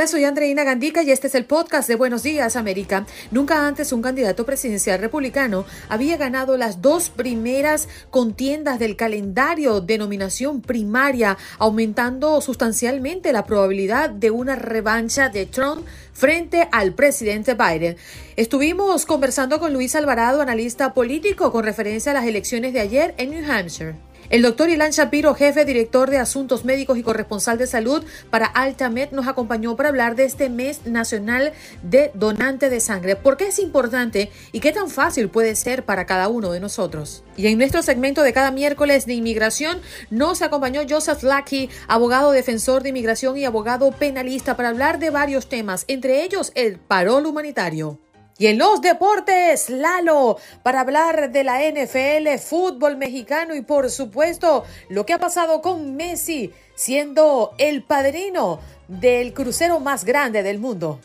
Hola, soy Andreina Gandica y este es el podcast de Buenos Días América. Nunca antes un candidato presidencial republicano había ganado las dos primeras contiendas del calendario de nominación primaria, aumentando sustancialmente la probabilidad de una revancha de Trump frente al presidente Biden. Estuvimos conversando con Luis Alvarado, analista político, con referencia a las elecciones de ayer en New Hampshire. El doctor Ilan Shapiro, jefe director de Asuntos Médicos y corresponsal de salud para Altamed, nos acompañó para hablar de este mes nacional de donante de sangre. ¿Por qué es importante y qué tan fácil puede ser para cada uno de nosotros? Y en nuestro segmento de cada miércoles de inmigración nos acompañó Joseph Lackey, abogado defensor de inmigración y abogado penalista, para hablar de varios temas, entre ellos el parol humanitario. Y en los deportes, Lalo, para hablar de la NFL, fútbol mexicano y por supuesto lo que ha pasado con Messi siendo el padrino del crucero más grande del mundo.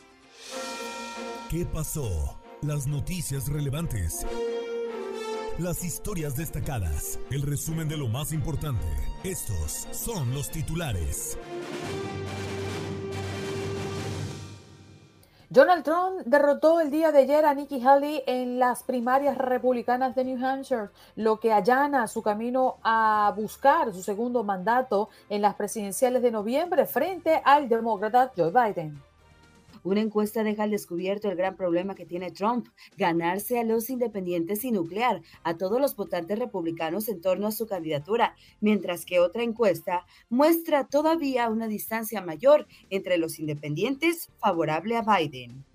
¿Qué pasó? Las noticias relevantes. Las historias destacadas. El resumen de lo más importante. Estos son los titulares. Donald Trump derrotó el día de ayer a Nikki Haley en las primarias republicanas de New Hampshire, lo que allana su camino a buscar su segundo mandato en las presidenciales de noviembre frente al demócrata Joe Biden. Una encuesta deja al descubierto el gran problema que tiene Trump, ganarse a los independientes y nuclear a todos los votantes republicanos en torno a su candidatura, mientras que otra encuesta muestra todavía una distancia mayor entre los independientes favorable a Biden.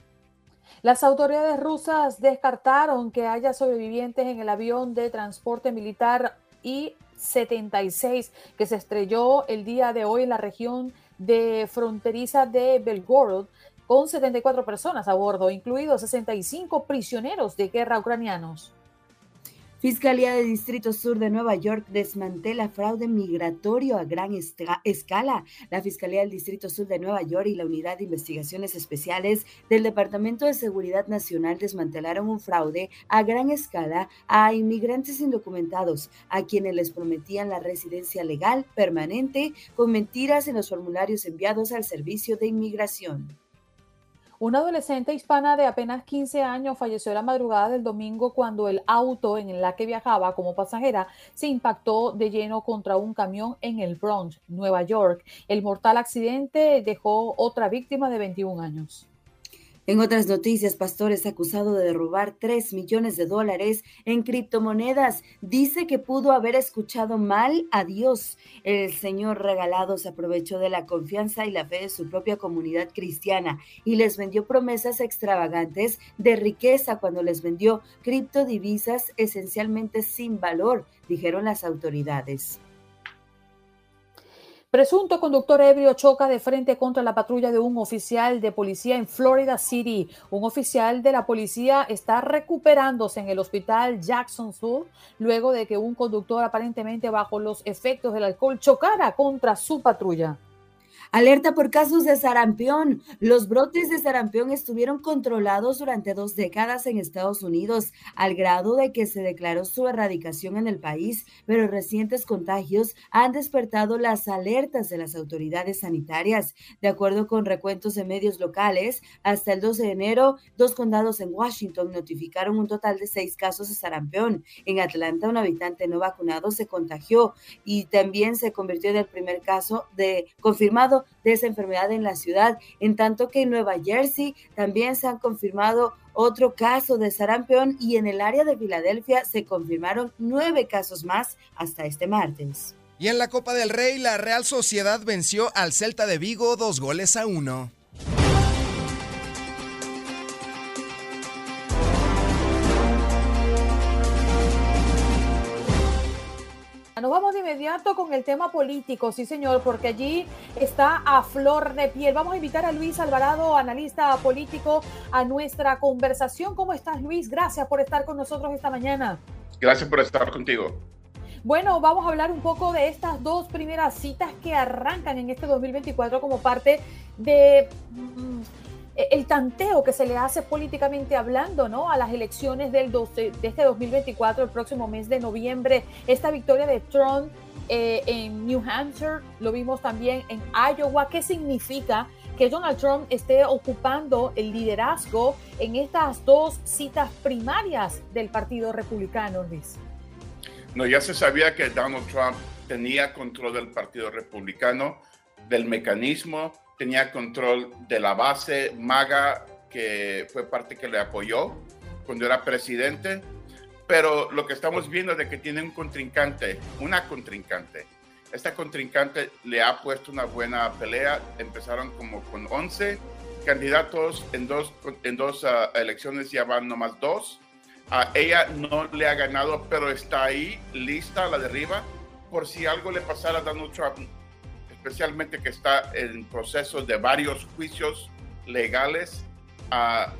Las autoridades rusas descartaron que haya sobrevivientes en el avión de transporte militar I-76 que se estrelló el día de hoy en la región de fronteriza de Belgorod con 74 personas a bordo, incluidos 65 prisioneros de guerra ucranianos. Fiscalía de Distrito Sur de Nueva York desmantela fraude migratorio a gran escala. La Fiscalía del Distrito Sur de Nueva York y la Unidad de Investigaciones Especiales del Departamento de Seguridad Nacional desmantelaron un fraude a gran escala a inmigrantes indocumentados, a quienes les prometían la residencia legal permanente con mentiras en los formularios enviados al Servicio de Inmigración. Una adolescente hispana de apenas 15 años falleció la madrugada del domingo cuando el auto en la que viajaba como pasajera se impactó de lleno contra un camión en el Bronx, Nueva York. El mortal accidente dejó otra víctima de 21 años. En otras noticias, Pastor es acusado de robar 3 millones de dólares en criptomonedas. Dice que pudo haber escuchado mal a Dios. El Señor regalado se aprovechó de la confianza y la fe de su propia comunidad cristiana y les vendió promesas extravagantes de riqueza cuando les vendió criptodivisas esencialmente sin valor, dijeron las autoridades. Presunto conductor ebrio choca de frente contra la patrulla de un oficial de policía en Florida City. Un oficial de la policía está recuperándose en el hospital Jackson Sur luego de que un conductor aparentemente bajo los efectos del alcohol chocara contra su patrulla. Alerta por casos de sarampión. Los brotes de sarampión estuvieron controlados durante dos décadas en Estados Unidos, al grado de que se declaró su erradicación en el país, pero recientes contagios han despertado las alertas de las autoridades sanitarias. De acuerdo con recuentos de medios locales, hasta el 12 de enero, dos condados en Washington notificaron un total de seis casos de sarampión. En Atlanta, un habitante no vacunado se contagió y también se convirtió en el primer caso de confirmado de esa enfermedad en la ciudad, en tanto que en Nueva Jersey también se han confirmado otro caso de sarampión y en el área de Filadelfia se confirmaron nueve casos más hasta este martes. Y en la Copa del Rey, la Real Sociedad venció al Celta de Vigo dos goles a uno. Nos vamos de inmediato con el tema político, sí señor, porque allí está a flor de piel. Vamos a invitar a Luis Alvarado, analista político, a nuestra conversación. ¿Cómo estás Luis? Gracias por estar con nosotros esta mañana. Gracias por estar contigo. Bueno, vamos a hablar un poco de estas dos primeras citas que arrancan en este 2024 como parte de mm, el tanteo que se le hace políticamente hablando ¿no? a las elecciones del de este 2024, el próximo mes de noviembre, esta victoria de Trump eh, en New Hampshire, lo vimos también en Iowa. ¿Qué significa que Donald Trump esté ocupando el liderazgo en estas dos citas primarias del Partido Republicano, Luis? No, ya se sabía que Donald Trump tenía control del Partido Republicano, del mecanismo tenía control de la base maga que fue parte que le apoyó cuando era presidente, pero lo que estamos viendo es de que tiene un contrincante, una contrincante. Esta contrincante le ha puesto una buena pelea, empezaron como con 11 candidatos en dos, en dos ah, elecciones, ya van nomás dos. a ella no le ha ganado, pero está ahí, lista a la derriba, por si algo le pasara a Donald Trump especialmente que está en proceso de varios juicios legales, uh,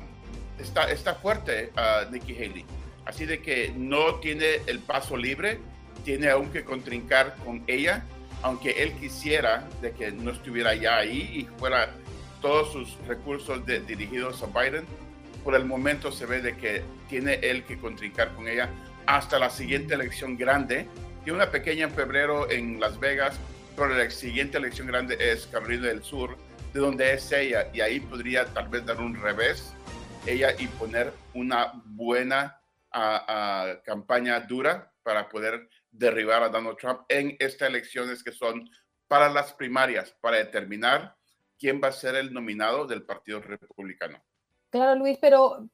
está, está fuerte uh, Nikki Haley. Así de que no tiene el paso libre, tiene aún que contrincar con ella, aunque él quisiera de que no estuviera ya ahí y fuera todos sus recursos dirigidos a Biden. Por el momento se ve de que tiene él que contrincar con ella hasta la siguiente elección grande. Tiene una pequeña en febrero en Las Vegas, pero la siguiente elección grande es Carolina del Sur, de donde es ella, y ahí podría tal vez dar un revés ella y poner una buena campaña dura para poder derribar a Donald Trump en estas elecciones que son para las primarias, para determinar quién va a ser el nominado del Partido Republicano. Claro, Luis, pero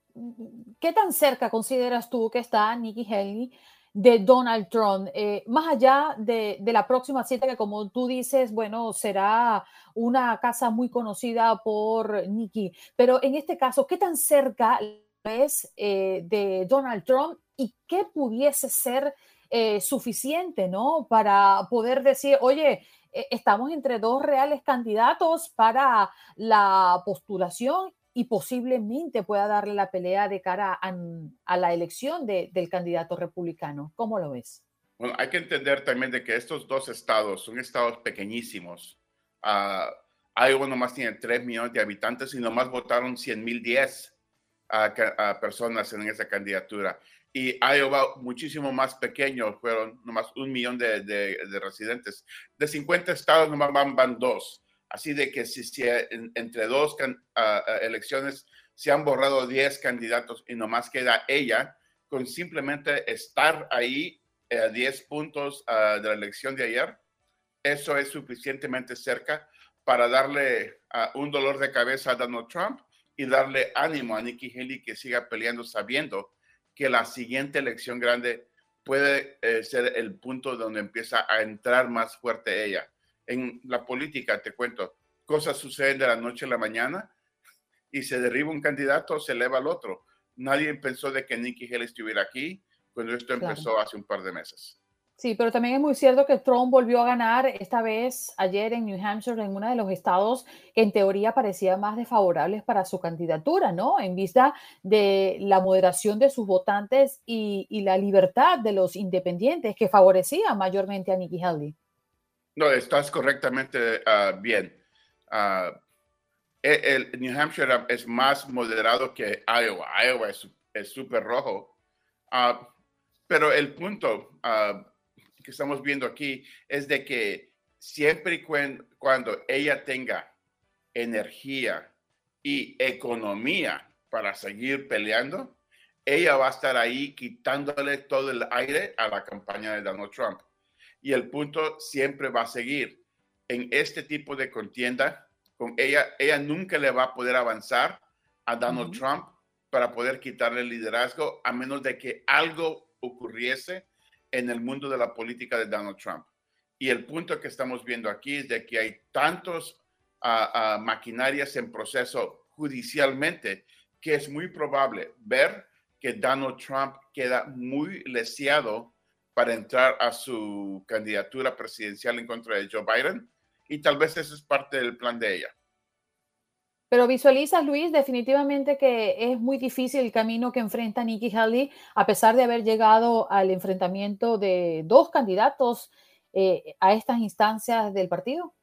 ¿qué tan cerca consideras tú que está Nikki Haley de Donald Trump, eh, más allá de, la próxima cita que como tú dices, bueno, será una casa muy conocida por Nikki, pero en este caso, ¿qué tan cerca es eh, de Donald Trump y qué pudiese ser eh, suficiente, ¿no? Para poder decir, oye, estamos entre dos reales candidatos para la postulación y posiblemente pueda darle la pelea de cara a, la elección del candidato republicano. ¿Cómo lo ves? Bueno, hay que entender también de que estos dos estados son estados pequeñísimos. Uh, Iowa nomás tiene 3 millones de habitantes y nomás votaron 100 mil 10 a, personas en esa candidatura. Y Iowa muchísimo más pequeño, fueron nomás un millón de, de, residentes. De 50 estados nomás van, van dos. Así de que si, entre dos elecciones se han borrado 10 candidatos y nomás queda ella, con simplemente estar ahí a 10 puntos de la elección de ayer, eso es suficientemente cerca para darle un dolor de cabeza a Donald Trump y darle ánimo a Nikki Haley que siga peleando sabiendo que la siguiente elección grande puede eh, ser el punto donde empieza a entrar más fuerte ella. En la política, te cuento, cosas suceden de la noche a la mañana y se derriba un candidato, se eleva al otro. Nadie pensó de que Nikki Haley estuviera aquí cuando esto empezó hace un par de meses. Sí, pero también es muy cierto que Trump volvió a ganar esta vez ayer en New Hampshire, en uno de los estados que en teoría parecía más desfavorables para su candidatura, ¿no? En vista de la moderación de sus votantes y, la libertad de los independientes que favorecía mayormente a Nikki Haley. No, estás correctamente ah, bien. Uh, el, New Hampshire es más moderado que Iowa. Iowa es súper rojo. Ah, pero el punto que estamos viendo aquí es de que siempre y cuando ella tenga energía y economía para seguir peleando, ella va a estar ahí quitándole todo el aire a la campaña de Donald Trump. Y el punto siempre va a seguir. En este tipo de contienda, con ella, ella nunca le va a poder avanzar a Donald Trump para poder quitarle el liderazgo, a menos de que algo ocurriese en el mundo de la política de Donald Trump. Y el punto que estamos viendo aquí es de que hay tantos ah, maquinarias en proceso judicialmente que es muy probable ver que Donald Trump queda muy leseado para entrar a su candidatura presidencial en contra de Joe Biden. Y tal vez eso es parte del plan de ella. Pero visualizas, Luis, definitivamente que es muy difícil el camino que enfrenta Nikki Haley, a pesar de haber llegado al enfrentamiento de dos candidatos eh, a estas instancias del partido.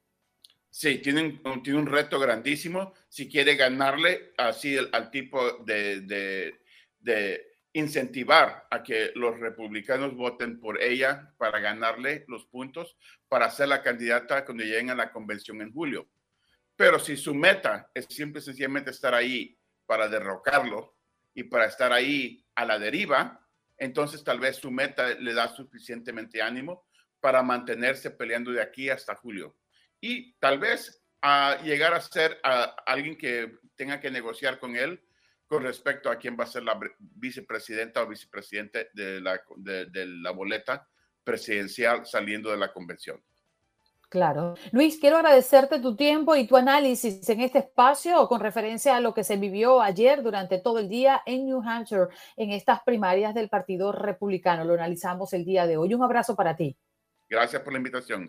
Sí, tiene un, tiene un reto grandísimo si quiere ganarle así al, tipo de, de, de incentivar a que los republicanos voten por ella para ganarle los puntos para ser la candidata cuando lleguen a la convención en julio pero si su meta es siempre sencillamente estar ahí para derrocarlo y para estar ahí a la deriva, entonces tal vez su meta le da suficientemente ánimo para mantenerse peleando de aquí hasta julio. Y tal vez a llegar a ser alguien que tenga que negociar con él con respecto a quién va a ser la vicepresidenta o vicepresidente de la, de la boleta presidencial saliendo de la convención. Claro. Luis, quiero agradecerte tu tiempo y tu análisis en este espacio con referencia a lo que se vivió ayer durante todo el día en New Hampshire en estas primarias del Partido Republicano. Lo analizamos el día de hoy. Un abrazo para ti. Gracias por la invitación.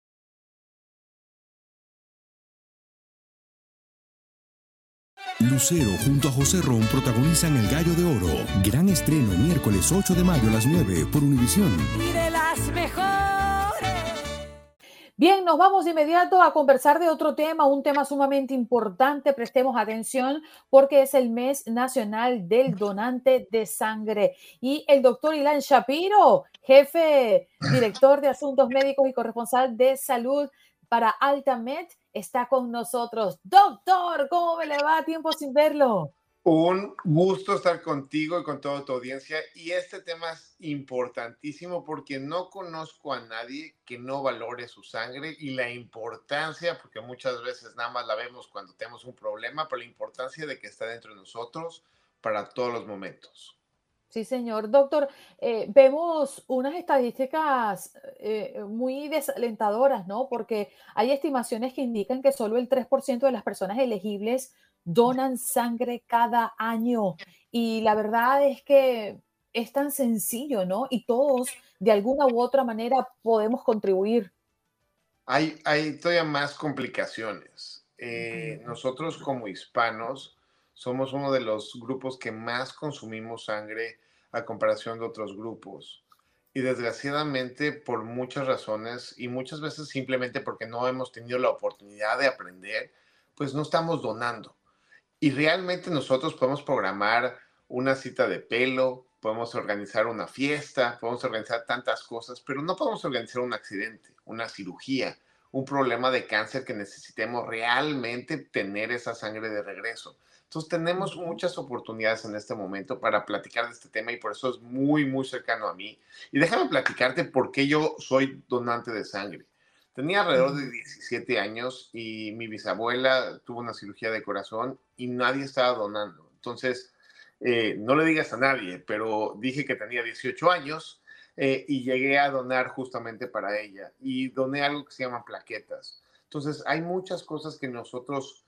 Lucero junto a José Ron protagonizan El Gallo de Oro. Gran estreno miércoles 8 de mayo a las 9 por Univisión. Y de las mejores. Bien, nos vamos de inmediato a conversar de otro tema, un tema sumamente importante. Prestemos atención porque es el mes nacional del donante de sangre. Y el doctor Ilan Shapiro, jefe, director de asuntos médicos y corresponsal de salud para Altamed, está con nosotros. Doctor, ¿cómo me le va? Tiempo sin verlo. Un gusto estar contigo y con toda tu audiencia. Y este tema es importantísimo porque no conozco a nadie que no valore su sangre y la importancia, porque muchas veces nada más la vemos cuando tenemos un problema, pero la importancia de que está dentro de nosotros para todos los momentos. Sí, señor. Doctor, eh, vemos unas estadísticas eh, muy desalentadoras, ¿no? Porque hay estimaciones que indican que solo el 3% de las personas elegibles donan sangre cada año. Y la verdad es que es tan sencillo, ¿no? Y todos, de alguna u otra manera, podemos contribuir. Hay, hay todavía más complicaciones. Eh, nosotros como hispanos somos uno de los grupos que más consumimos sangre a comparación de otros grupos. Y desgraciadamente, por muchas razones y muchas veces simplemente porque no hemos tenido la oportunidad de aprender, pues no estamos donando. Y realmente nosotros podemos programar una cita de pelo, podemos organizar una fiesta, podemos organizar tantas cosas, pero no podemos organizar un accidente, una cirugía, un problema de cáncer que necesitemos realmente tener esa sangre de regreso. Entonces tenemos muchas oportunidades en este momento para platicar de este tema y por eso es muy, muy cercano a mí. Y déjame platicarte por qué yo soy donante de sangre. Tenía alrededor de 17 años y mi bisabuela tuvo una cirugía de corazón y nadie estaba donando. Entonces, eh, no le digas a nadie, pero dije que tenía 18 años eh, y llegué a donar justamente para ella y doné algo que se llama plaquetas. Entonces, hay muchas cosas que nosotros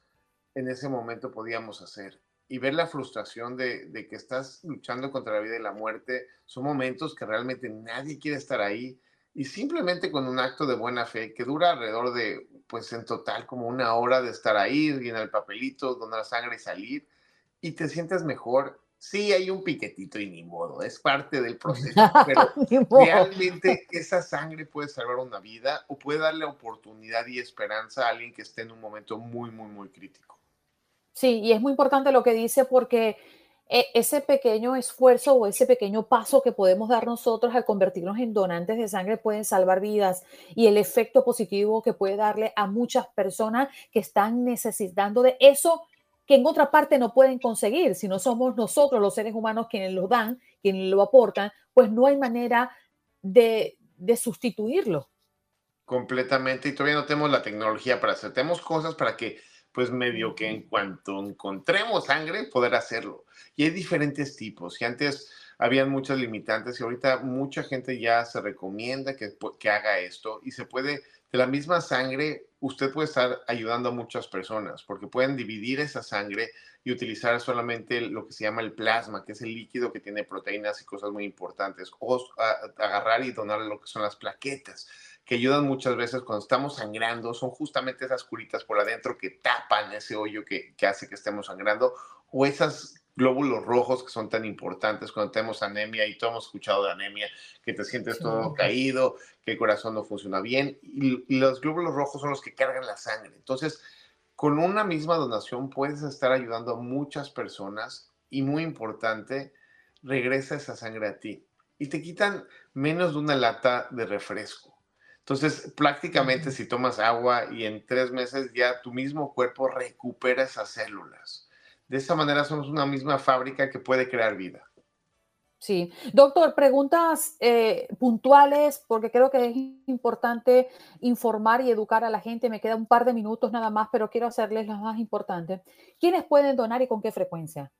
en ese momento podíamos hacer. Y ver la frustración de, que estás luchando contra la vida y la muerte son momentos que realmente nadie quiere estar ahí. Y simplemente con un acto de buena fe que dura alrededor de, pues en total, como una hora de estar ahí, llenar el papelito, donar sangre y salir, y te sientes mejor. Sí, hay un piquetito y ni modo, es parte del proceso, pero realmente esa sangre puede salvar una vida o puede darle oportunidad y esperanza a alguien que esté en un momento muy, muy, muy crítico. Sí, y es muy importante lo que dice porque e, ese pequeño esfuerzo o ese pequeño paso que podemos dar nosotros al convertirnos en donantes de sangre pueden salvar vidas y el efecto positivo que puede darle a muchas personas que están necesitando de eso que en otra parte no pueden conseguir. Si no somos nosotros los seres humanos quienes lo dan, quienes lo aportan, pues no hay manera de, de sustituirlo. Completamente. Y todavía no tenemos la tecnología para hacer. Tenemos cosas para que pues medio que en cuanto encontremos sangre, poder hacerlo. Y hay diferentes tipos. Y antes habían muchas limitantes y ahorita mucha gente ya se recomienda que, que haga esto y se puede, de la misma sangre, usted puede estar ayudando a muchas personas porque pueden dividir esa sangre y utilizar solamente lo que se llama el plasma, que es el líquido que tiene proteínas y cosas muy importantes, o agarrar y donar lo que son las plaquetas que ayudan muchas veces cuando estamos sangrando, son justamente esas curitas por adentro que tapan ese hoyo que, hace que estemos sangrando, o esas glóbulos rojos que son tan importantes cuando tenemos anemia y todos hemos escuchado de anemia, que te sientes todo caído, que el corazón no funciona bien y, y, los glóbulos rojos son los que cargan la sangre. Entonces, con una misma donación puedes estar ayudando a muchas personas y muy importante, regresa esa sangre a ti y te quitan menos de una lata de refresco. Entonces, prácticamente si tomas agua y en tres meses ya tu mismo cuerpo recupera esas células. De esa manera somos una misma fábrica que puede crear vida. Sí. Doctor, preguntas eh, puntuales, porque creo que es importante informar y educar a la gente. Me queda un par de minutos nada más, pero quiero hacerles las más importantes. ¿Quiénes pueden donar y con qué frecuencia?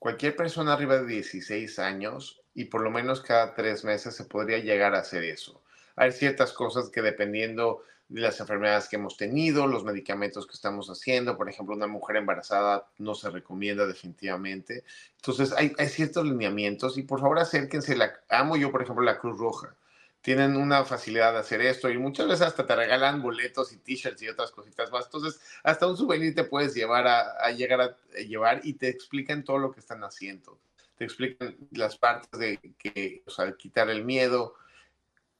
Cualquier persona arriba de 16 años y por lo menos cada tres meses se podría llegar a hacer eso. Hay ciertas cosas que dependiendo de las enfermedades que hemos tenido, los medicamentos que estamos haciendo, por ejemplo, una mujer embarazada no se recomienda definitivamente. Entonces, hay, ciertos lineamientos y por favor acérquense. La, amo yo, por ejemplo, la Cruz Roja. Tienen una facilidad de hacer esto y muchas veces hasta te regalan boletos y t-shirts y otras cositas más. Entonces, hasta un souvenir te puedes llevar a, llegar a, llevar y te explican todo lo que están haciendo. Te explican las partes de que, o sea, quitar el miedo,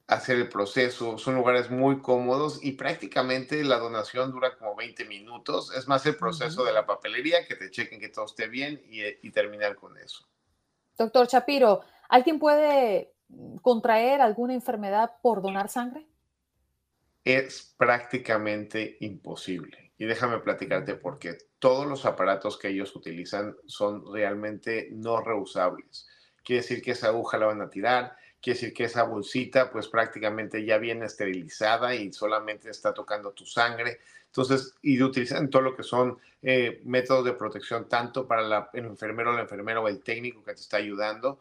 hacer el proceso. Son lugares muy cómodos y prácticamente la donación dura como 20 minutos. Es más el proceso de la papelería, que te chequen que todo esté bien y, eh, y terminar con eso. Doctor Chapiro, ¿alguien puede contraer alguna enfermedad por donar sangre? Es prácticamente imposible. Y déjame platicarte por qué. Todos los aparatos que ellos utilizan son realmente no reusables. Quiere decir que esa aguja la van a tirar, quiere decir que esa bolsita pues prácticamente ya viene esterilizada y solamente está tocando tu sangre. Entonces, y utilizan todo lo que son eh, métodos de protección, tanto para el enfermero, la enfermera o el técnico que te está ayudando,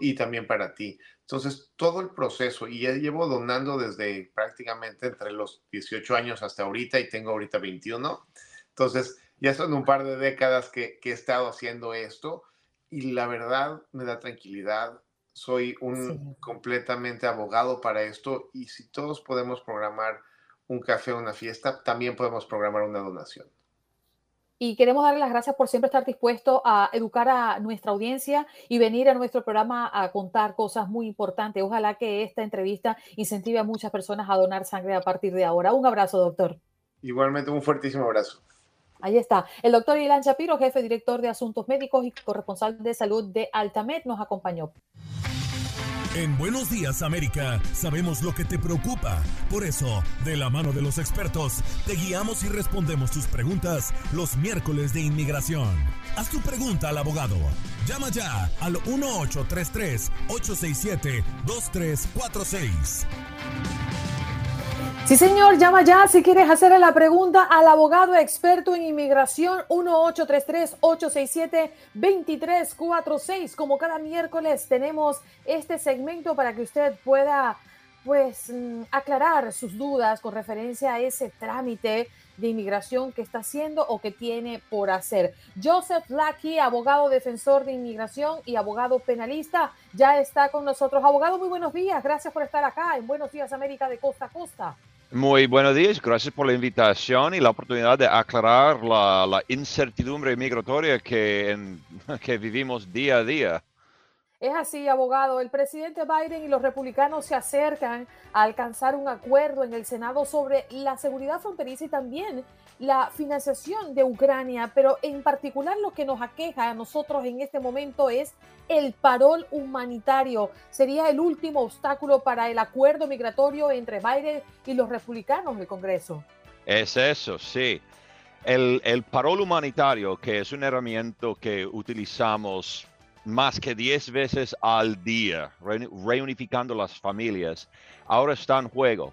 y también para ti. Entonces, todo el proceso, y ya llevo donando desde prácticamente entre los 18 años hasta ahorita, y tengo ahorita 21. Entonces, ya son un par de décadas que, que he estado haciendo esto y la verdad me da tranquilidad. Soy un completamente abogado para esto y si todos podemos programar un café o una fiesta, también podemos programar una donación. Y queremos darle las gracias por siempre estar dispuesto a educar a nuestra audiencia y venir a nuestro programa a contar cosas muy importantes. Ojalá que esta entrevista incentive a muchas personas a donar sangre a partir de ahora. Un abrazo, doctor. Igualmente, un fuertísimo abrazo. Ahí está. El doctor Ilan Shapiro, jefe director de Asuntos Médicos y corresponsal de salud de Altamed, nos acompañó. En Buenos Días América sabemos lo que te preocupa. Por eso, de la mano de los expertos, te guiamos y respondemos tus preguntas los miércoles de inmigración. Haz tu pregunta al abogado. Llama ya al 1833-867-2346. Sí, señor, llama ya si quieres hacerle la pregunta al abogado experto en inmigración 1833-867-2346. Como cada miércoles tenemos este segmento para que usted pueda pues mm, aclarar sus dudas con referencia a ese trámite de inmigración que está haciendo o que tiene por hacer. Joseph Lackey, abogado defensor de inmigración y abogado penalista, ya está con nosotros. Abogado, muy buenos días. Gracias por estar acá en Buenos Días América de Costa a Costa. Muy buenos días, gracias por la invitación y la oportunidad de aclarar la, incertidumbre migratoria que, que vivimos día a día. Es así, abogado. El presidente Biden y los republicanos se acercan a alcanzar un acuerdo en el Senado sobre la seguridad fronteriza y también la financiación de Ucrania, pero en particular lo que nos aqueja a nosotros en este momento es el parol humanitario. Sería el último obstáculo para el acuerdo migratorio entre Biden y los republicanos del Congreso. Es eso, sí. El, el parol humanitario, que es una herramienta que utilizamos más que 10 veces al día, reunificando las familias, ahora está en juego.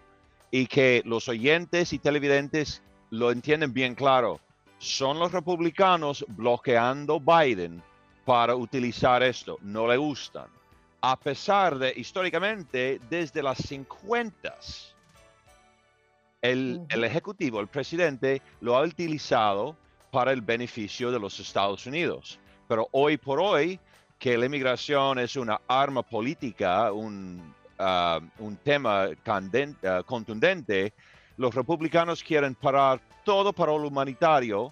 Y que los oyentes y televidentes lo entienden bien claro. Son los republicanos bloqueando Biden para utilizar esto. No le gustan. A pesar de, históricamente, desde las 50, el, el Ejecutivo, el presidente, lo ha utilizado para el beneficio de los Estados Unidos. Pero hoy por hoy, que la inmigración es una arma política, un, ah, un tema ah, contundente, los republicanos quieren parar todo para lo humanitario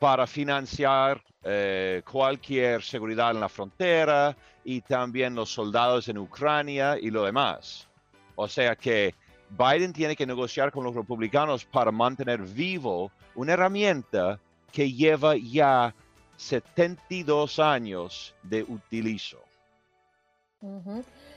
para financiar eh, cualquier seguridad en la frontera y también los soldados en Ucrania y lo demás. O sea que Biden tiene que negociar con los republicanos para mantener vivo una herramienta que lleva ya 72 años de utilizo.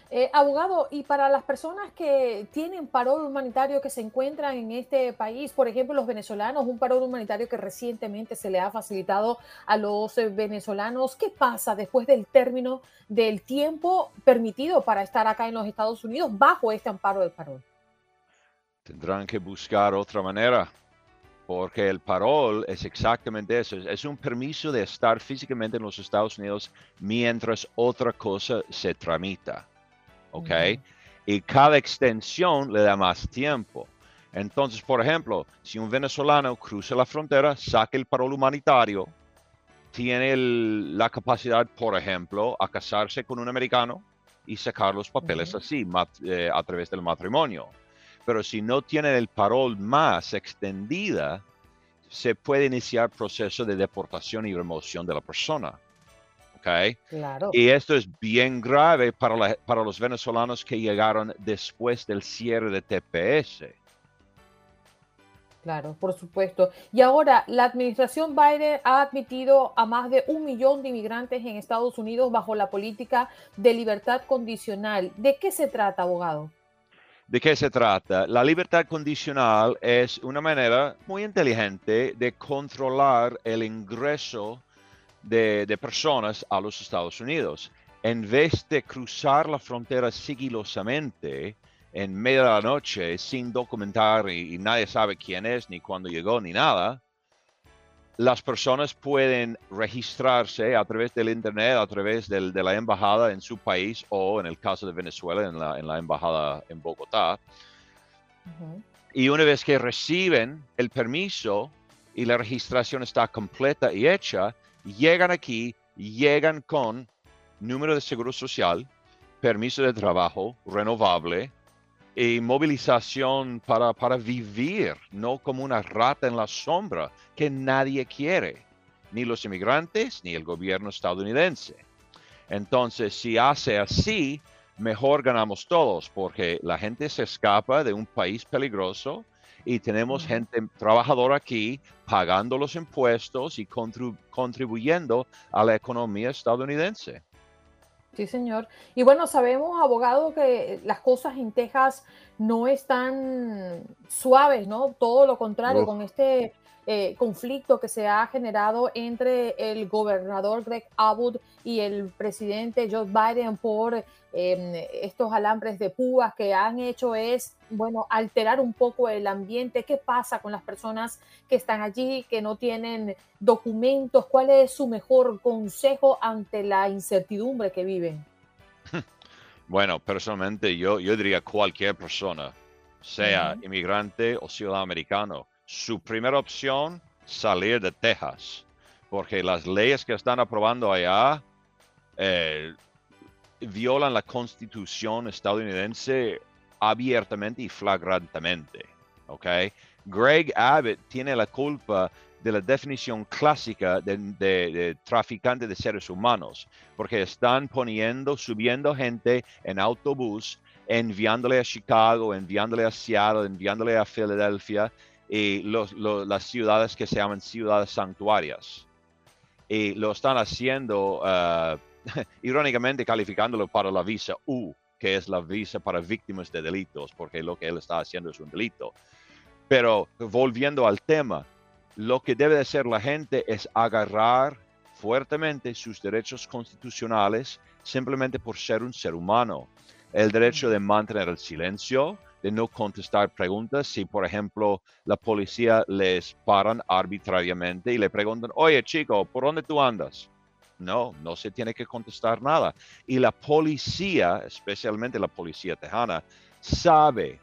Eh, abogado, y para las personas que tienen parol humanitario que se encuentran en este país, por ejemplo, los venezolanos, un parol humanitario que recientemente se le ha facilitado a los eh, venezolanos, ¿qué pasa después del término del tiempo permitido para estar acá en los Estados Unidos bajo este amparo del parol? Tendrán que buscar otra manera porque el parol es exactamente eso, es un permiso de estar físicamente en los Estados Unidos mientras otra cosa se tramita, ¿ok? Y cada extensión le da más tiempo. Entonces, por ejemplo, si un venezolano cruza la frontera, saca el parol humanitario, tiene la capacidad, por ejemplo, a casarse con un americano y sacar los papeles así, eh, a través del matrimonio pero si no tienen el parol más extendida, se puede iniciar proceso de deportación y remoción de la persona. ¿Okay? Claro. Y esto es bien grave para, para los venezolanos que llegaron después del cierre de TPS. Claro, por supuesto. Y ahora, la administración Biden ha admitido a más de un millón de inmigrantes en Estados Unidos bajo la política de libertad condicional. ¿De qué se trata, abogado? ¿De qué se trata? La libertad condicional es una manera muy inteligente de controlar el ingreso de, personas a los Estados Unidos. En vez de cruzar la frontera sigilosamente en medio de la noche sin documentar y nadie sabe quién es, ni cuándo llegó, ni nada, las personas pueden registrarse a través del Internet, a través de la embajada en su país o en el caso de Venezuela, en la, embajada en Bogotá. Y una vez que reciben el permiso, y la registración está completa y hecha, llegan aquí, llegan con número de seguro social, permiso de trabajo renovable y movilización para, para vivir, no como una rata en la sombra que nadie quiere, ni los inmigrantes ni el gobierno estadounidense. Entonces, si hace así, mejor ganamos todos, porque la gente se escapa de un país peligroso y tenemos gente trabajadora aquí pagando los impuestos y contribuyendo a la economía estadounidense. Sí, señor. Y bueno, sabemos, abogado, que las cosas en Texas no están suaves, ¿no? Todo lo contrario, con este eh, conflicto que se ha generado entre el gobernador Greg Abbott y el presidente Joe Biden por em, estos alambres de púas que han hecho es, bueno, alterar un poco el ambiente. ¿Qué pasa con las personas que están allí, que no tienen documentos? ¿Cuál es su mejor consejo ante la incertidumbre que viven? Bueno, personalmente yo, yo diría cualquier persona, sea inmigrante o ciudadano americano, su primera opción, salir de Texas, porque las leyes que están aprobando allá eh, violan la constitución estadounidense abiertamente y flagrantemente. ¿okay? Greg Abbott tiene la culpa de la definición clásica de, de, traficante de seres humanos, porque están poniendo, subiendo gente en autobús, enviándole a Chicago, enviándole a Seattle, enviándole a Filadelfia, y las ciudades que se llaman ciudades santuarias. Y lo están haciendo, uh, irónicamente, calificándolo para la visa U, que es la visa para víctimas de delitos, porque lo que él está haciendo es un delito. Pero volviendo al tema, lo que debe de hacer la gente es agarrar fuertemente sus derechos constitucionales simplemente por ser un ser humano. El derecho de mantener el silencio, de no contestar preguntas. Si, por ejemplo, la policía les paran arbitrariamente y le preguntan, oye chico, ¿por dónde tú andas? No, no se tiene que contestar nada. Y la policía, especialmente la policía tejana, sabe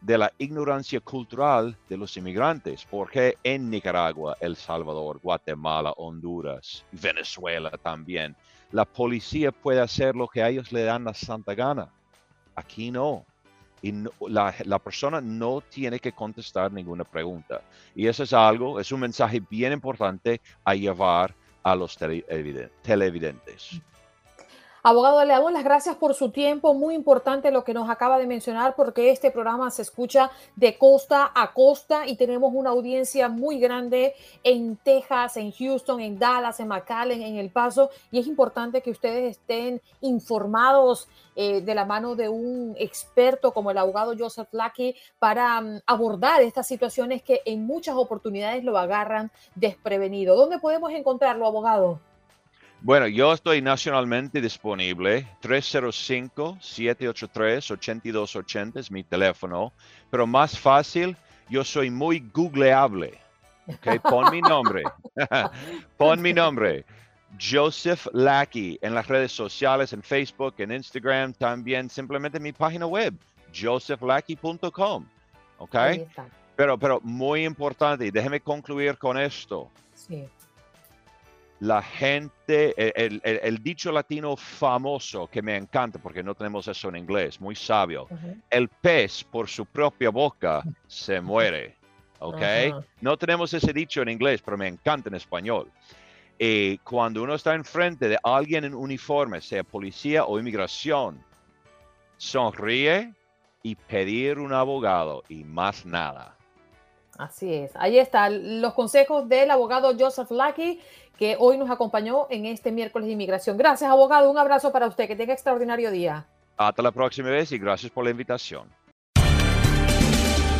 de la ignorancia cultural de los inmigrantes, porque en Nicaragua, El Salvador, Guatemala, Honduras, Venezuela también, la policía puede hacer lo que a ellos le dan la santa gana. Aquí no y la, persona no tiene que contestar ninguna pregunta. Y eso es algo, es un mensaje bien importante a llevar a los televidentes. Abogado, le damos las gracias por su tiempo. Muy importante lo que nos acaba de mencionar porque este programa se escucha de costa a costa y tenemos una audiencia muy grande en Texas, en Houston, en Dallas, en McAllen, en El Paso y es importante que ustedes estén informados eh, de la mano de un experto como el abogado Joseph Lackey para mm, abordar estas situaciones que en muchas oportunidades lo agarran desprevenido. ¿Dónde podemos encontrarlo, abogado? Bueno, yo estoy nacionalmente disponible. 305-783-8280 es mi teléfono. Pero más fácil, yo soy muy googleable. Okay, pon mi nombre. pon mi nombre. Joseph Lackey en las redes sociales, en Facebook, en Instagram, también simplemente mi página web, josephlackey.com. ¿Ok? Pero, pero muy importante, déjeme concluir con esto. Sí la gente, el, dicho latino famoso que me encanta, porque no tenemos eso en inglés, muy sabio, el pez por su propia boca se muere, ¿ok? No tenemos ese dicho en inglés, pero me encanta en español. Y cuando uno está enfrente de alguien en uniforme, sea policía o inmigración, sonríe y pedir un abogado y más nada. Así es, ahí están los consejos del abogado Joseph Lackey que hoy nos acompañó en este miércoles de inmigración. Gracias, abogado. Un abrazo para usted. Que tenga extraordinario día. Hasta la próxima vez y gracias por la invitación.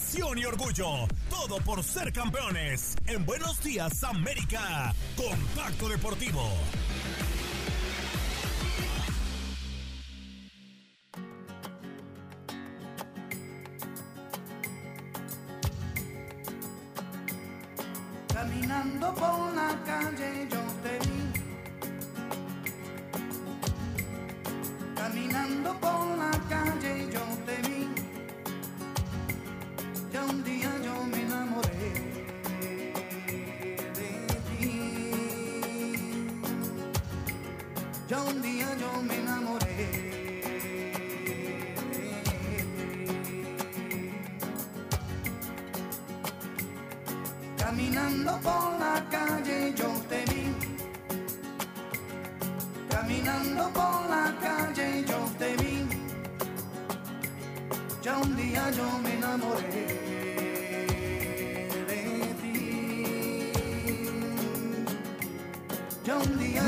pasión y orgullo. Todo por ser campeones. En Buenos Días, América. Contacto Deportivo. Caminando por la calle yo te vi. Caminando por la calle yo te vi. Ya un día yo me enamoré de ti. Ya un día yo me enamoré. Caminando por la calle yo te vi. Caminando por la calle yo te vi. Un día yo me enamoré de ti.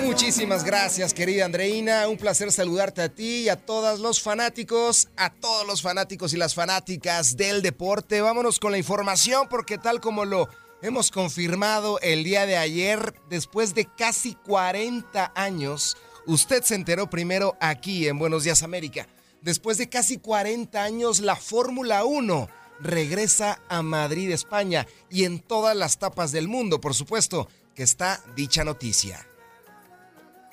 Muchísimas gracias, querida Andreina. Un placer saludarte a ti y a todos los fanáticos, a todos los fanáticos y las fanáticas del deporte. Vámonos con la información porque tal como lo hemos confirmado el día de ayer, después de casi 40 años, usted se enteró primero aquí en Buenos Días América. Después de casi 40 años, la Fórmula 1 regresa a Madrid, España, y en todas las tapas del mundo, por supuesto, que está dicha noticia.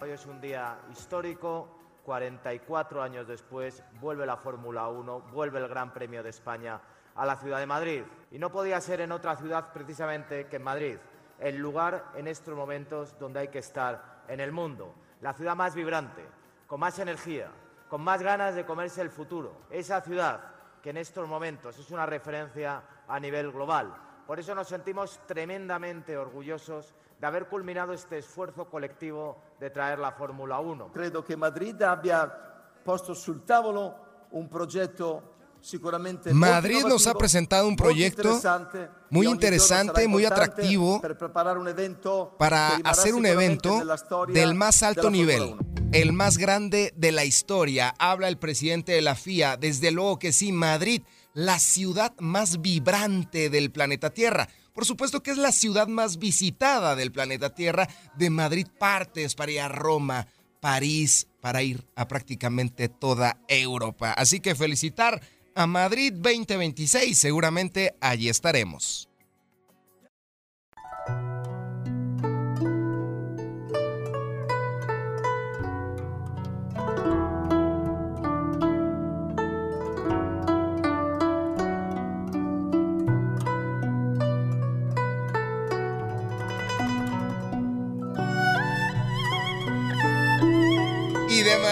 Hoy es un día histórico, 44 años después vuelve la Fórmula 1, vuelve el Gran Premio de España a la ciudad de Madrid. Y no podía ser en otra ciudad precisamente que en Madrid, el lugar en estos momentos donde hay que estar en el mundo, la ciudad más vibrante, con más energía, con más ganas de comerse el futuro, esa ciudad que en estos momentos es una referencia a nivel global. Por eso nos sentimos tremendamente orgullosos de haber culminado este esfuerzo colectivo de traer la Fórmula 1. Credo che Madrid abbia posto sul tavolo un progetto Madrid nos ha presentado un proyecto muy interesante, muy atractivo para hacer un evento del más alto nivel, 1. el más grande de la historia. Habla el presidente de la FIA. Desde luego que sí, Madrid, la ciudad más vibrante del planeta Tierra. Por supuesto que es la ciudad más visitada del planeta Tierra. De Madrid partes para ir a Roma, París, para ir a prácticamente toda Europa. Así que felicitar a Madrid 2026. Seguramente allí estaremos.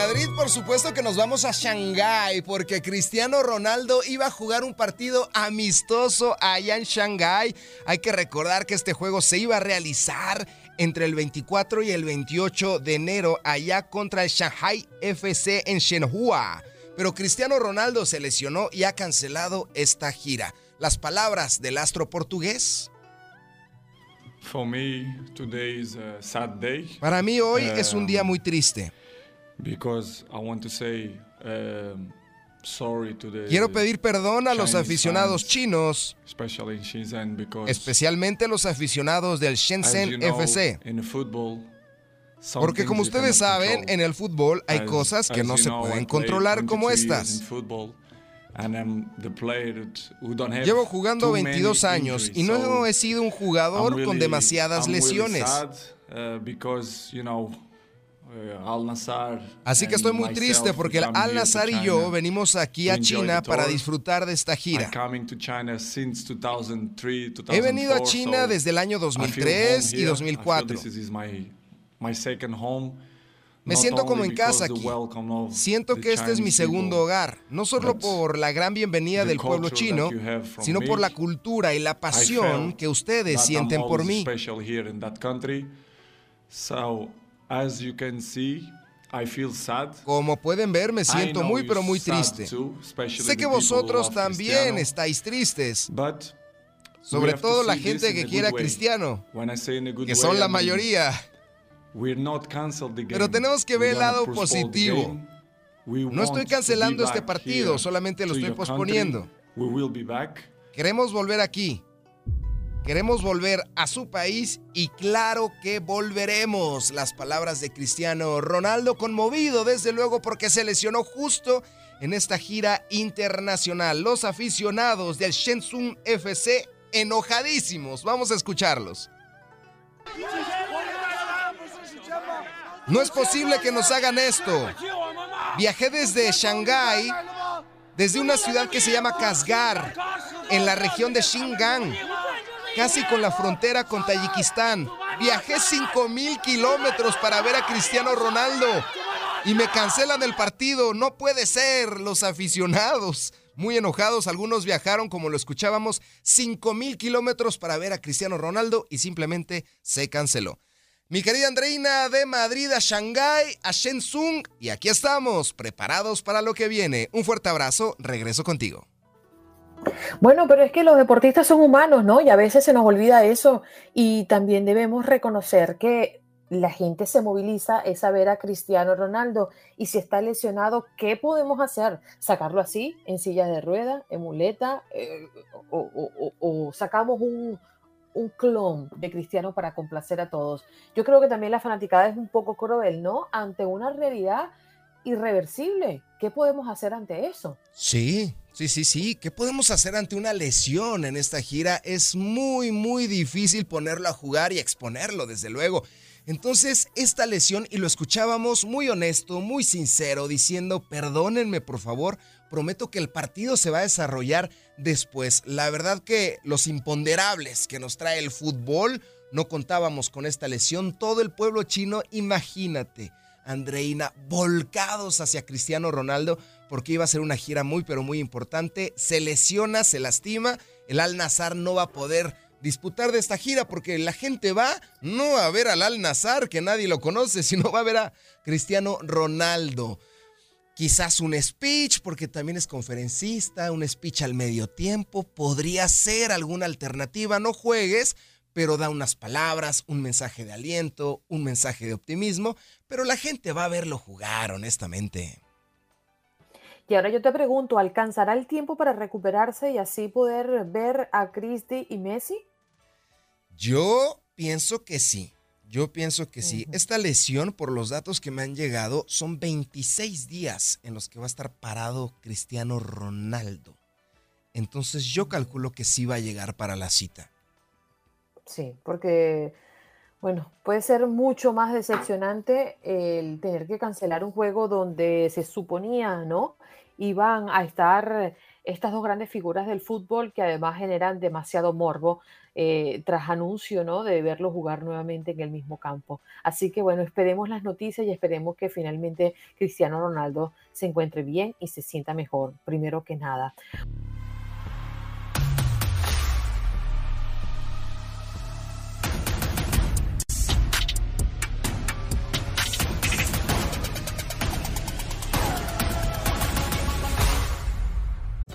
Madrid, por supuesto que nos vamos a Shanghái, porque Cristiano Ronaldo iba a jugar un partido amistoso allá en Shanghái. Hay que recordar que este juego se iba a realizar entre el 24 y el 28 de enero allá contra el Shanghai FC en Shenhua. Pero Cristiano Ronaldo se lesionó y ha cancelado esta gira. Las palabras del astro portugués. For me, today is a sad day. Para mí hoy es un día Um, muy triste. Because I want to say um, sorry to the Quiero pedir perdón a los aficionados fans, chinos, especially in Shenzhen, because especialmente los aficionados del Shenzhen you know, FC. in football, some Porque como ustedes saben, control. en el fútbol hay As- cosas que no se know, pueden controlar como 22 years estas. Llevo jugando too many 22 años y no he sido un jugador con demasiadas really lesiones. sad, uh, because, you know, Al Nassr Así que estoy muy triste porque Al Nazar y yo venimos aquí a China para disfrutar de esta gira. I'm coming to China since 2003, He venido a 2004, China desde el año I feel 2003 home y here. 2004. I feel this is my, my second home. Me siento como en casa aquí. Siento que este es mi segundo hogar, no solo por la gran bienvenida del pueblo chino, sino por la cultura y la pasión que ustedes sienten por mí. As you can see, I feel sad. Como pueden ver, me siento muy pero muy triste. too, Sé que vosotros también estáis tristes, But sobre todo la gente que quiera. Cristiano, que son la mayoría. we're not canceled the Pero game. tenemos que ver el lado positivo. No estoy cancelando be este back partido, solamente lo to estoy posponiendo. We will be back. Queremos volver aquí. Queremos volver a su país y claro que volveremos. Las palabras de Cristiano Ronaldo conmovido desde luego porque se lesionó justo en esta gira internacional. Los aficionados del Shenzhen FC enojadísimos. Vamos a escucharlos. No es posible que nos hagan esto. Viajé desde Shanghái, desde una ciudad que se llama Kasgar, en la región de Xinjiang, casi con la frontera con Tayikistán. Viajé 5 mil kilómetros para ver a Cristiano Ronaldo y me cancelan el partido. No puede ser, los aficionados. Muy enojados, algunos viajaron, como lo escuchábamos, 5 mil kilómetros para ver a Cristiano Ronaldo y simplemente se canceló. Mi querida Andreina de Madrid a Shanghái, a Shenzhen, y aquí estamos, preparados para lo que viene. Un fuerte abrazo, regreso contigo. Bueno, pero es que los deportistas son humanos, ¿no? Y a veces se nos olvida eso. Y también debemos reconocer que la gente se moviliza es a ver a Cristiano Ronaldo. Y si está lesionado, ¿qué podemos hacer? ¿Sacarlo así, en silla de rueda, en muleta? Eh, o sacamos un, un clon de Cristiano para complacer a todos. Yo creo que también la fanaticada es un poco cruel, ¿no? Ante una realidad irreversible. ¿Qué podemos hacer ante eso? Sí, sí, sí, sí. ¿Qué podemos hacer ante una lesión en esta gira? Es muy, muy difícil ponerlo a jugar y exponerlo, desde luego. Entonces, esta lesión, y lo escuchábamos muy honesto, muy sincero, diciendo, perdónenme por favor, prometo que el partido se va a desarrollar después. La verdad que los imponderables que nos trae el fútbol, no contábamos con esta lesión. Todo el pueblo chino, imagínate, Andreina, volcados hacia Cristiano Ronaldo, porque iba a ser una gira muy, pero muy importante. Se lesiona, se lastima, el Al Nazar no va a poder disputar de esta gira porque la gente va no a ver al Al Nazar, que nadie lo conoce, sino va a ver a Cristiano Ronaldo. Quizás un speech, porque también es conferencista, un speech al medio tiempo, podría ser alguna alternativa, no juegues, pero da unas palabras, un mensaje de aliento, un mensaje de optimismo, pero la gente va a verlo jugar, honestamente. Y ahora yo te pregunto, ¿alcanzará el tiempo para recuperarse y así poder ver a Cristi y Messi? Yo pienso que sí. Yo pienso que sí. Esta lesión, por los datos que me han llegado, son 26 días en los que va a estar parado Cristiano Ronaldo. Entonces yo calculo que sí va a llegar para la cita. Sí, porque, bueno, puede ser mucho más decepcionante el tener que cancelar un juego donde se suponía, ¿no? Iban a estar estas dos grandes figuras del fútbol que además generan demasiado morbo eh, tras anuncio ¿no? de verlo jugar nuevamente en el mismo campo. Así que bueno, esperemos las noticias y esperemos que finalmente Cristiano Ronaldo se encuentre bien y se sienta mejor, primero que nada.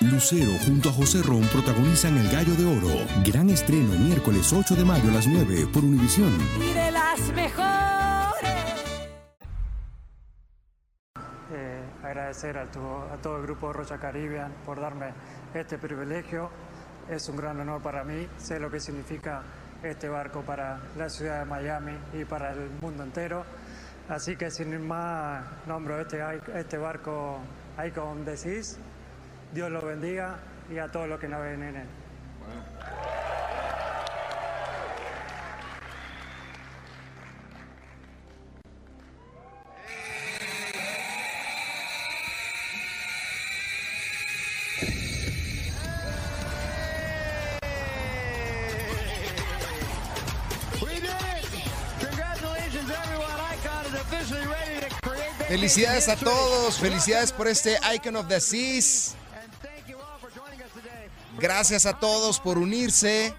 Lucero junto a José Ron protagonizan El Gallo de Oro. Gran estreno miércoles 8 de mayo a las 9 por Univisión. Y de las mejores. Eh, agradecer a, tu- a todo el grupo Rocha Caribbean por darme este privilegio. Es un gran honor para mí. Sé lo que significa este barco para la ciudad de Miami y para el mundo entero. Así que sin más, nombro este, este barco Icon de Seas. Dios lo bendiga y a todos los que nos ven en él. Felicidades a todos, felicidades por este Icon of the Seas. Gracias a todos por unirse.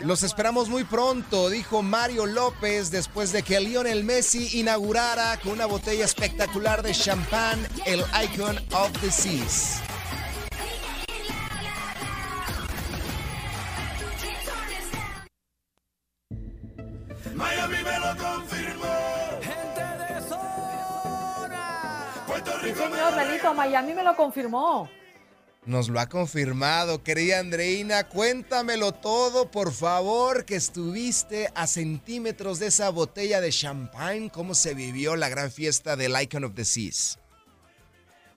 Los esperamos muy pronto, dijo Mario López después de que Lionel Messi inaugurara con una botella espectacular de champán el Icon of the Seas. Señor, Lalito, Miami me lo confirmó. Nos lo ha confirmado, querida Andreina. Cuéntamelo todo, por favor, que estuviste a centímetros de esa botella de champán. ¿Cómo se vivió la gran fiesta del Icon of the Seas?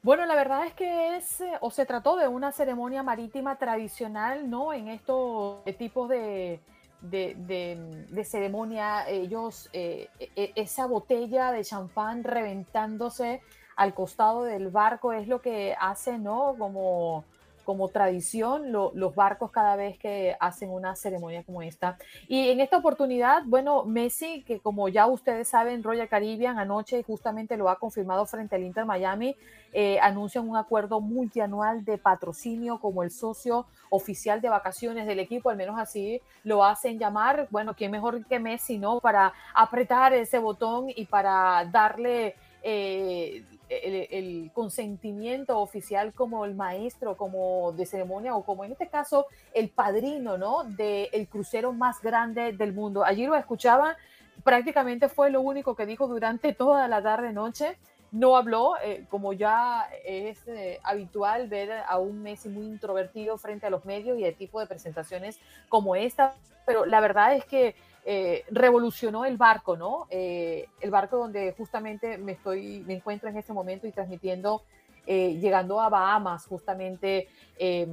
Bueno, la verdad es que es eh, o se trató de una ceremonia marítima tradicional, ¿no? En estos eh, tipos de, de, de- de ceremonia, ellos, eh, e- esa botella de champán reventándose al costado del barco es lo que hace, ¿no? Como, como tradición lo- los barcos cada vez que hacen una ceremonia como esta. Y en esta oportunidad, bueno, Messi, que como ya ustedes saben, Royal Caribbean anoche justamente lo ha confirmado frente al Inter Miami, eh, anuncian un acuerdo multianual de patrocinio como el socio oficial de vacaciones del equipo, al menos así lo hacen llamar. Bueno, ¿quién mejor que Messi, no? Para apretar ese botón y para darle eh, el, consentimiento oficial como el maestro, como de ceremonia o como en este caso el padrino, ¿no? Del crucero más grande del mundo. Allí lo escuchaba, prácticamente fue lo único que dijo durante toda la tarde-noche. No habló, eh, como ya es eh, habitual ver a un Messi muy introvertido frente a los medios y el tipo de presentaciones como esta, pero la verdad es que eh, revolucionó el barco, ¿no? Eh, el barco donde justamente me estoy, me encuentro en este momento y transmitiendo, eh, llegando a Bahamas, justamente eh,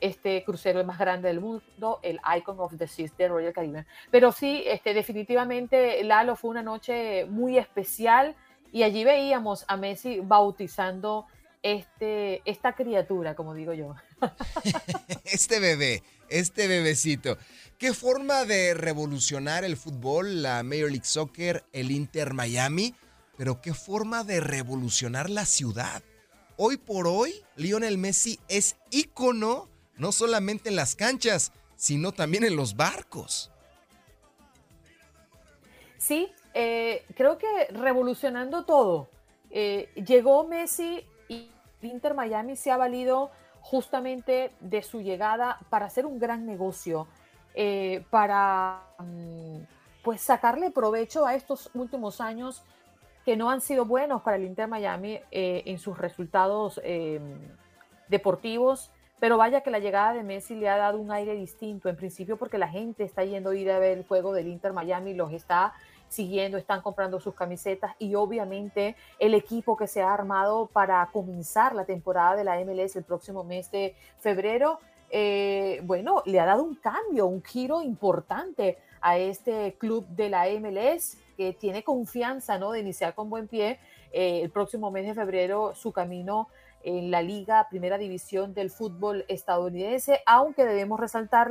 este crucero más grande del mundo, el Icon of the Seas de Royal Caribbean. Pero sí, este, definitivamente Lalo fue una noche muy especial y allí veíamos a Messi bautizando este, esta criatura, como digo yo. Este bebé, este bebecito. ¿Qué forma de revolucionar el fútbol, la Major League Soccer, el Inter Miami? Pero qué forma de revolucionar la ciudad. Hoy por hoy, Lionel Messi es ícono no solamente en las canchas, sino también en los barcos. Sí, eh, creo que revolucionando todo. Eh, llegó Messi y Inter Miami se ha valido justamente de su llegada para hacer un gran negocio, eh, para mm, pues sacarle provecho a estos últimos años que no han sido buenos para el Inter Miami eh, en sus resultados eh, deportivos. Pero vaya que la llegada de Messi le ha dado un aire distinto, en principio porque la gente está yendo a ir a ver el juego del Inter Miami, los está siguiendo, están comprando sus camisetas y obviamente el equipo que se ha armado para comenzar la temporada de la MLS el próximo mes de febrero, eh, bueno, le ha dado un cambio, un giro importante a este club de la MLS que tiene confianza ¿no? de iniciar con buen pie eh, el próximo mes de febrero su camino en la Liga Primera División del fútbol estadounidense, aunque debemos resaltar,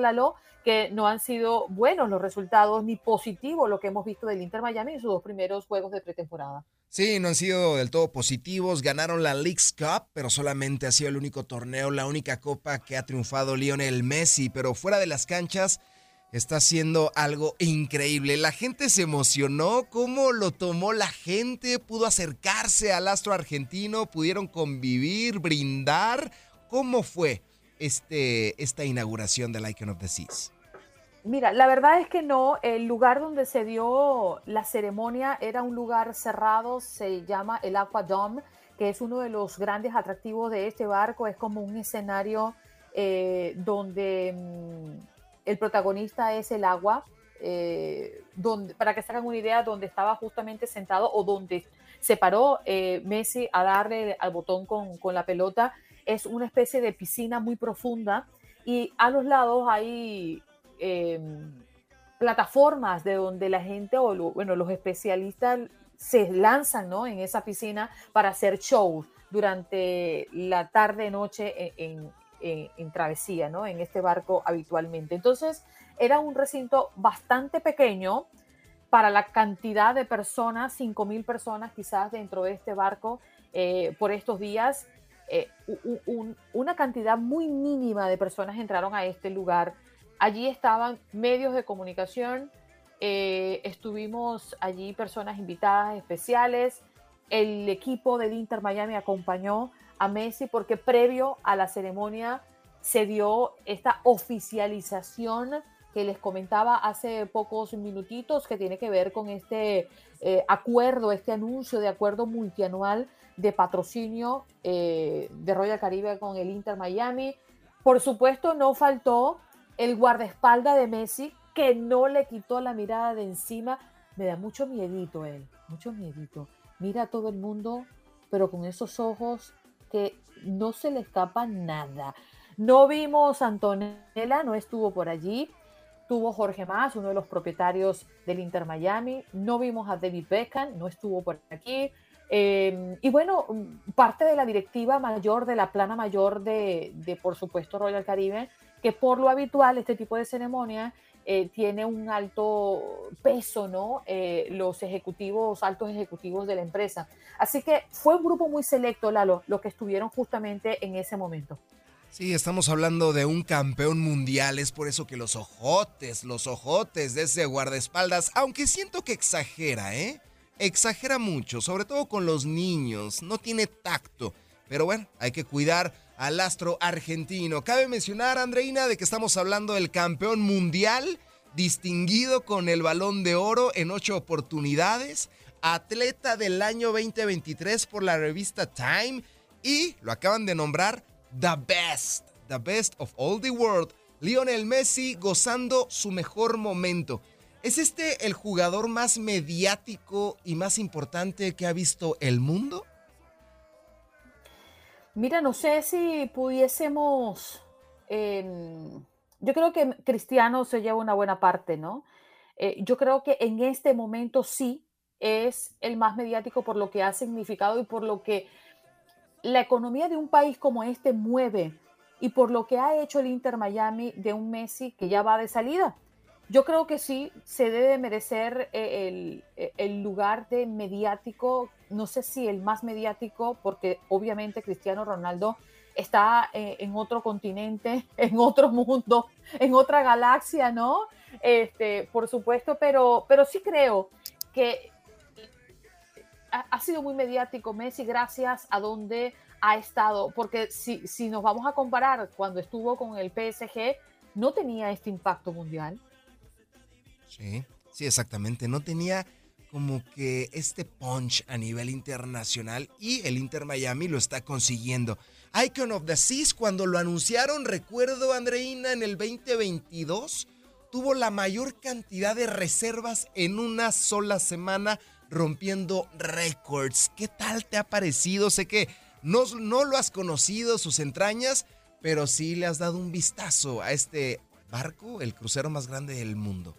que no han sido buenos los resultados ni positivos lo que hemos visto del Inter Miami en sus dos primeros juegos de pretemporada. Sí, no han sido del todo positivos. Ganaron la League's Cup, pero solamente ha sido el único torneo, la única copa que ha triunfado Lionel Messi. Pero fuera de las canchas está haciendo algo increíble. La gente se emocionó. ¿Cómo lo tomó la gente? ¿Pudo acercarse al astro argentino? ¿Pudieron convivir, brindar? ¿Cómo fue este, esta inauguración del Icon of the Seas? Mira, la verdad es que no. El lugar donde se dio la ceremonia era un lugar cerrado, se llama el Aqua Dome, que es uno de los grandes atractivos de este barco. Es como un escenario eh, donde mm, el protagonista es el agua, eh, donde, para que se hagan una idea, donde estaba justamente sentado o donde se paró eh, Messi a darle al botón con, con la pelota. Es una especie de piscina muy profunda y a los lados hay eh, plataformas de donde la gente o bueno, los especialistas se lanzan ¿no? en esa piscina para hacer shows durante la tarde noche en, en- en- travesía, ¿no? en este barco habitualmente. Entonces era un recinto bastante pequeño para la cantidad de personas, 5 mil personas quizás dentro de este barco eh, por estos días, eh, una cantidad muy mínima de personas entraron a este lugar. Allí estaban medios de comunicación, eh, estuvimos allí personas invitadas especiales, el equipo del Inter Miami acompañó a Messi porque previo a la ceremonia se dio esta oficialización que les comentaba hace pocos minutitos que tiene que ver con este eh, acuerdo, este anuncio de acuerdo multianual de patrocinio eh, de Royal Caribe con el Inter Miami. Por supuesto, no faltó el guardaespaldas de Messi, que no le quitó la mirada de encima. Me da mucho miedito él, mucho miedito. Mira a todo el mundo, pero con esos ojos que no se le escapa nada. No vimos Antonella, no estuvo por allí. Tuvo Jorge Más, uno de los propietarios del Inter Miami. No vimos a David Beckham, no estuvo por aquí. Em, y bueno, parte de la directiva mayor, de la plana mayor de, de, por supuesto, Royal Caribe, que por lo habitual este tipo de ceremonia eh, tiene un alto peso, ¿no? Eh, los ejecutivos, altos ejecutivos de la empresa. Así que fue un grupo muy selecto, Lalo, los que estuvieron justamente en ese momento. Sí, estamos hablando de un campeón mundial, es por eso que los ojotes, los ojotes de ese guardaespaldas, aunque siento que exagera, ¿eh? Exagera mucho, sobre todo con los niños, no tiene tacto. Pero bueno, hay que cuidar al astro argentino. Cabe mencionar, Andreina, de que estamos hablando del campeón mundial, distinguido con el balón de oro en ocho oportunidades, atleta del año 2023 por la revista Time y lo acaban de nombrar The Best, The Best of All the World, Lionel Messi gozando su mejor momento. ¿Es este el jugador más mediático y más importante que ha visto el mundo? Mira, no sé si pudiésemos, em, yo creo que Cristiano se lleva una buena parte, ¿no? Eh, yo creo que en este momento sí es el más mediático por lo que ha significado y por lo que la economía de un país como este mueve y por lo que ha hecho el Inter Miami de un Messi que ya va de salida. Yo creo que sí se debe merecer eh, el, eh, el lugar de mediático no sé si el más mediático, porque obviamente Cristiano Ronaldo está eh, en otro continente, en otro mundo, en otra galaxia, ¿no? Este, por supuesto, pero, pero sí creo que ha, sido muy mediático Messi gracias a donde ha estado, porque si, si nos vamos a comparar cuando estuvo con el PSG, no tenía este impacto mundial. Sí, sí, exactamente, no tenía como que este punch a nivel internacional y el Inter Miami lo está consiguiendo. Icon of the Seas, cuando lo anunciaron, recuerdo Andreina, en el 2022, tuvo la mayor cantidad de reservas en una sola semana, rompiendo récords. ¿Qué tal te ha parecido? Sé que no, no lo has conocido, sus entrañas, pero sí le has dado un vistazo a este barco, el crucero más grande del mundo.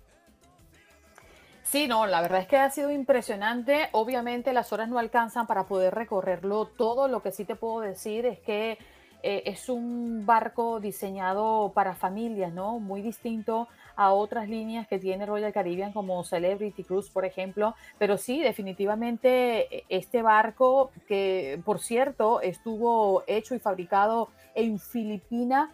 Sí, no, la verdad es que ha sido impresionante. Obviamente las horas no alcanzan para poder recorrerlo todo. Lo que sí te puedo decir es que eh, es un barco diseñado para familias, ¿no? Muy distinto a otras líneas que tiene Royal Caribbean como Celebrity Cruise, por ejemplo. Pero sí, definitivamente eh, este barco, que por cierto estuvo hecho y fabricado en Filipinas,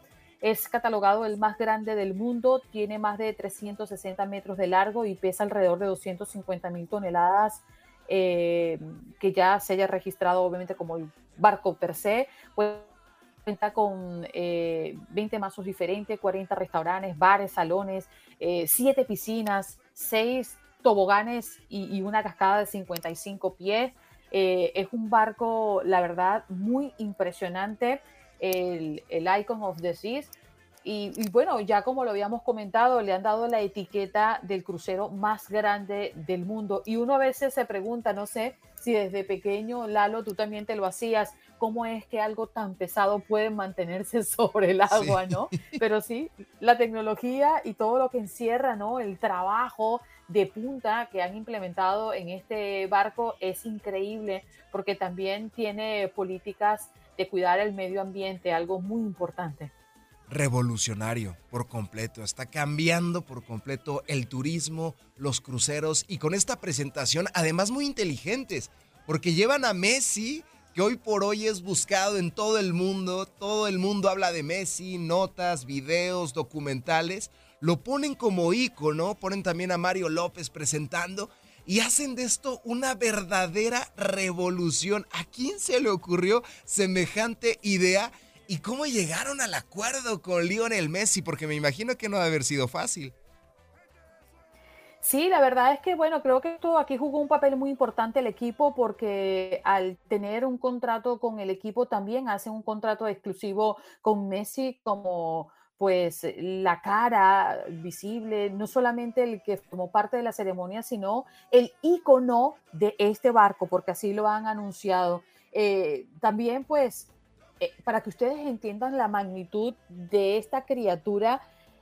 es catalogado el más grande del mundo, tiene más de 360 metros de largo y pesa alrededor de 250 mil toneladas, eh, que ya se haya registrado obviamente como el barco per se. cuenta con 20 eh, mazos diferentes, 40 restaurantes, bares, salones, 7 eh, piscinas, 6 toboganes y, una cascada de 55 pies. es un barco, la verdad, muy impresionante el, Icon of the Seas. Y, bueno, ya como lo habíamos comentado, le han dado la etiqueta del crucero más grande del mundo. Y uno a veces se pregunta, no sé si desde pequeño, Lalo, tú también te lo hacías, cómo es que algo tan pesado puede mantenerse sobre el agua, ¿no? Pero sí, la tecnología y todo lo que encierra, ¿no? El trabajo de punta que han implementado en este barco es increíble porque también tiene políticas de cuidar el medio ambiente, algo muy importante. revolucionario por completo. Está cambiando por completo el turismo, los cruceros y con esta presentación, además muy inteligentes, porque llevan a Messi, que hoy por hoy es buscado en todo el mundo. Todo el mundo habla de Messi, notas, videos, documentales. Lo ponen como ícono, ponen también a Mario López presentando y hacen de esto una verdadera revolución. ¿A quién se le ocurrió semejante idea? ¿Y cómo llegaron al acuerdo con Lionel Messi? Porque me imagino que no debe haber sido fácil. Sí, la verdad es que, bueno, creo que esto aquí jugó un papel muy importante el equipo porque al tener un contrato con el equipo también hacen un contrato exclusivo con Messi como pues la cara visible, no solamente el que formó parte de la ceremonia, sino el icono de este barco, porque así lo han anunciado. Eh, también pues eh, para que ustedes entiendan la magnitud de esta criatura,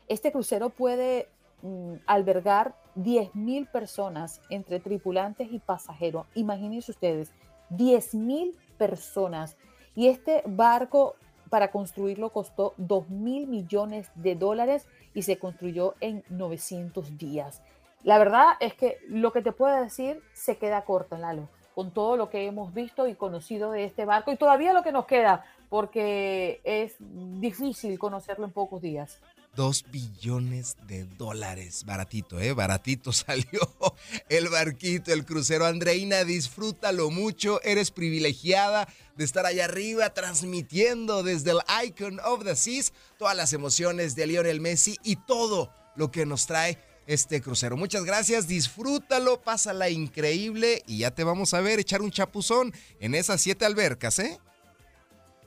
este crucero puede mm, albergar 10.000 personas entre tripulantes y pasajeros. Imagínense ustedes, 10.000 personas. Y este barco para construirlo costó 2 mil millones de dólares y se construyó en 900 días. La verdad es que lo que te puedo decir se queda corto, Lalo, con todo lo que hemos visto y conocido de este barco y todavía lo que nos queda, porque es difícil conocerlo en pocos días. Dos billones de dólares. Baratito, ¿eh? Baratito salió el barquito, el crucero. Andreina, disfrútalo mucho. Eres privilegiada de estar allá arriba transmitiendo desde el Icon of the Seas todas las emociones de Lionel Messi y todo lo que nos trae este crucero. Muchas gracias, disfrútalo, pásala increíble y ya te vamos a ver echar un chapuzón en esas siete albercas, ¿eh?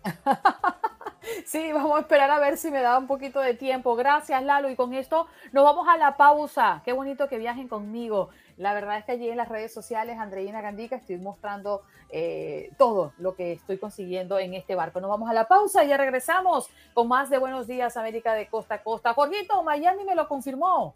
Sí, vamos a esperar a ver si me da un poquito de tiempo. Gracias, Lalo. Y con esto nos vamos a la pausa. Qué bonito que viajen conmigo. La verdad es que allí en las redes sociales, Andreina Gandica, estoy mostrando eh, todo lo que estoy consiguiendo en este barco. Nos vamos a la pausa y ya regresamos con más de Buenos Días, América de Costa a Costa. Jorgito, Miami me lo confirmó.